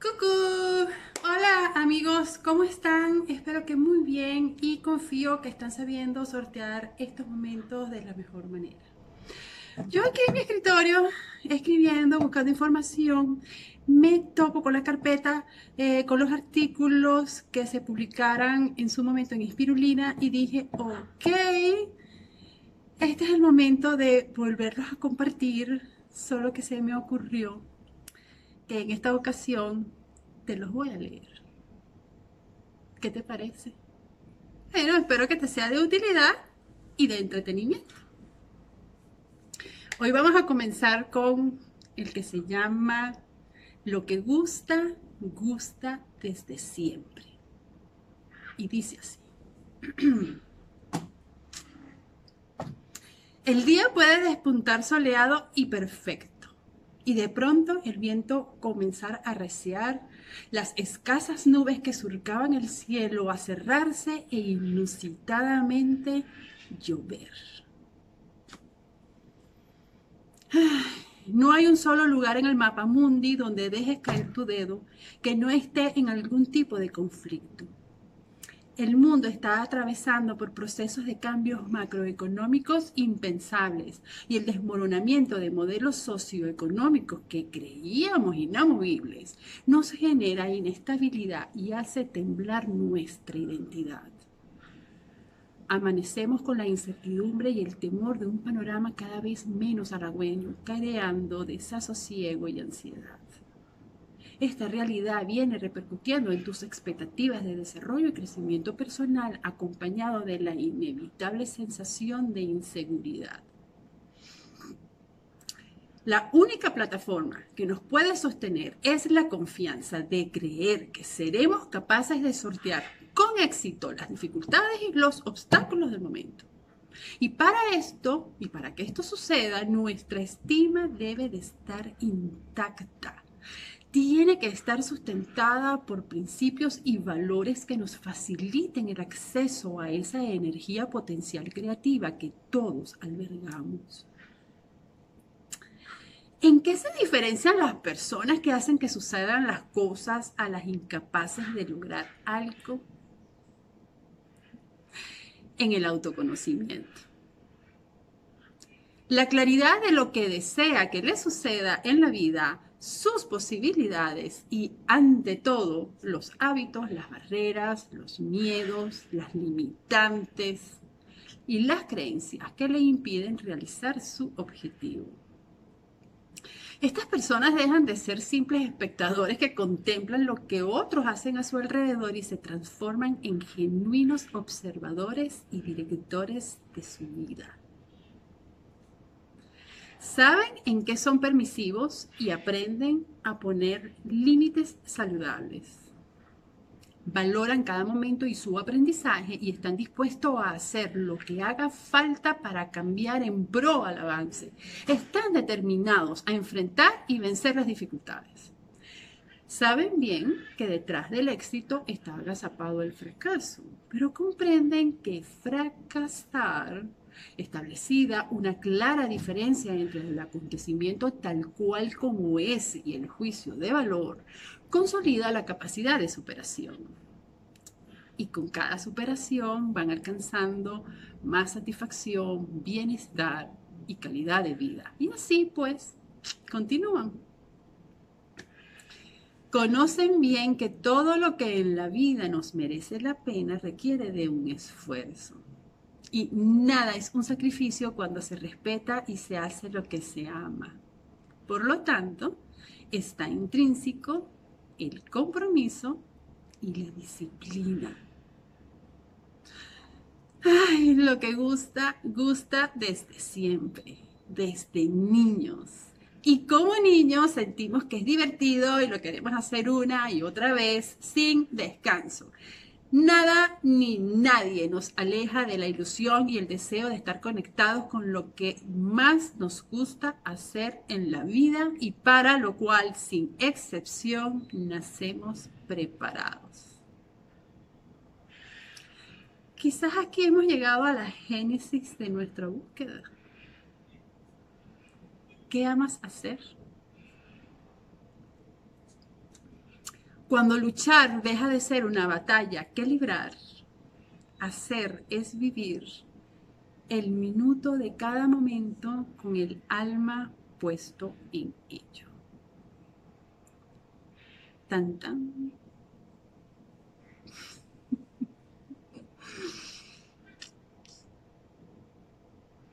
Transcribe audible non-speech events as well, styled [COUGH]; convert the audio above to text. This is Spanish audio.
Cucú. Hola amigos, ¿cómo están? Espero que muy bien y confío que están sabiendo sortear estos momentos de la mejor manera. Yo aquí en mi escritorio, escribiendo, buscando información, me topo con la carpeta, eh, con los artículos que se publicaran en su momento en Inspirulina y dije, ok, este es el momento de volverlos a compartir, solo que se me ocurrió que en esta ocasión te los voy a leer. ¿Qué te parece? Bueno, espero que te sea de utilidad y de entretenimiento. Hoy vamos a comenzar con el que se llama Lo que gusta, gusta desde siempre. Y dice así. [CLEARS THROAT] El día puede despuntar soleado y perfecto, y de pronto el viento comenzar a reciar, las escasas nubes que surcaban el cielo a cerrarse e inusitadamente llover. No hay un solo lugar en el mapa mundi donde dejes caer tu dedo que no esté en algún tipo de conflicto el mundo está atravesando por procesos de cambios macroeconómicos impensables y el desmoronamiento de modelos socioeconómicos que creíamos inamovibles nos genera inestabilidad y hace temblar nuestra identidad. Amanecemos con la incertidumbre y el temor de un panorama cada vez menos halagüeño, creando desasosiego y ansiedad. Esta realidad viene repercutiendo en tus expectativas de desarrollo y crecimiento personal acompañado de la inevitable sensación de inseguridad. La única plataforma que nos puede sostener es la confianza de creer que seremos capaces de sortear con éxito las dificultades y los obstáculos del momento. Y para esto, y para que esto suceda, nuestra estima debe de estar intacta tiene que estar sustentada por principios y valores que nos faciliten el acceso a esa energía potencial creativa que todos albergamos. ¿En qué se diferencian las personas que hacen que sucedan las cosas a las incapaces de lograr algo? En el autoconocimiento. La claridad de lo que desea que le suceda en la vida sus posibilidades y ante todo los hábitos, las barreras, los miedos, las limitantes y las creencias que le impiden realizar su objetivo. Estas personas dejan de ser simples espectadores que contemplan lo que otros hacen a su alrededor y se transforman en genuinos observadores y directores de su vida. Saben en qué son permisivos y aprenden a poner límites saludables. Valoran cada momento y su aprendizaje y están dispuestos a hacer lo que haga falta para cambiar en pro al avance. Están determinados a enfrentar y vencer las dificultades. Saben bien que detrás del éxito está agazapado el fracaso, pero comprenden que fracasar establecida una clara diferencia entre el acontecimiento tal cual como es y el juicio de valor, consolida la capacidad de superación. Y con cada superación van alcanzando más satisfacción, bienestar y calidad de vida. Y así pues, continúan. Conocen bien que todo lo que en la vida nos merece la pena requiere de un esfuerzo y nada es un sacrificio cuando se respeta y se hace lo que se ama. Por lo tanto, está intrínseco el compromiso y la disciplina. Ay, lo que gusta, gusta desde siempre, desde niños. Y como niños sentimos que es divertido y lo queremos hacer una y otra vez sin descanso. Nada ni nadie nos aleja de la ilusión y el deseo de estar conectados con lo que más nos gusta hacer en la vida y para lo cual, sin excepción, nacemos preparados. Quizás aquí hemos llegado a la génesis de nuestra búsqueda. ¿Qué amas hacer? Cuando luchar deja de ser una batalla que librar, hacer es vivir el minuto de cada momento con el alma puesto en ello. Tan tan.